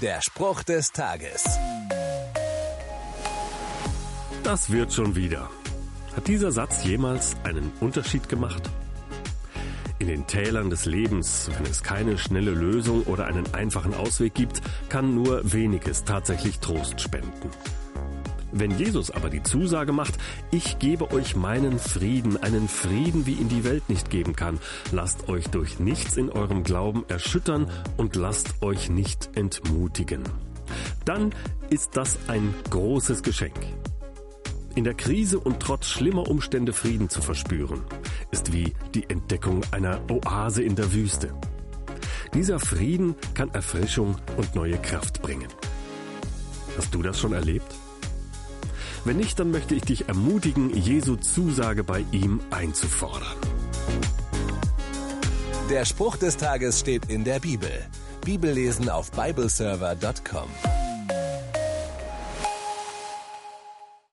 Der Spruch des Tages. Das wird schon wieder. Hat dieser Satz jemals einen Unterschied gemacht? In den Tälern des Lebens, wenn es keine schnelle Lösung oder einen einfachen Ausweg gibt, kann nur weniges tatsächlich Trost spenden. Wenn Jesus aber die Zusage macht, ich gebe euch meinen Frieden, einen Frieden, wie ihn die Welt nicht geben kann, lasst euch durch nichts in eurem Glauben erschüttern und lasst euch nicht entmutigen. Dann ist das ein großes Geschenk. In der Krise und trotz schlimmer Umstände Frieden zu verspüren, ist wie die Entdeckung einer Oase in der Wüste. Dieser Frieden kann Erfrischung und neue Kraft bringen. Hast du das schon erlebt? Wenn nicht, dann möchte ich dich ermutigen, Jesu Zusage bei ihm einzufordern. Der Spruch des Tages steht in der Bibel. Bibellesen auf bibleserver.com.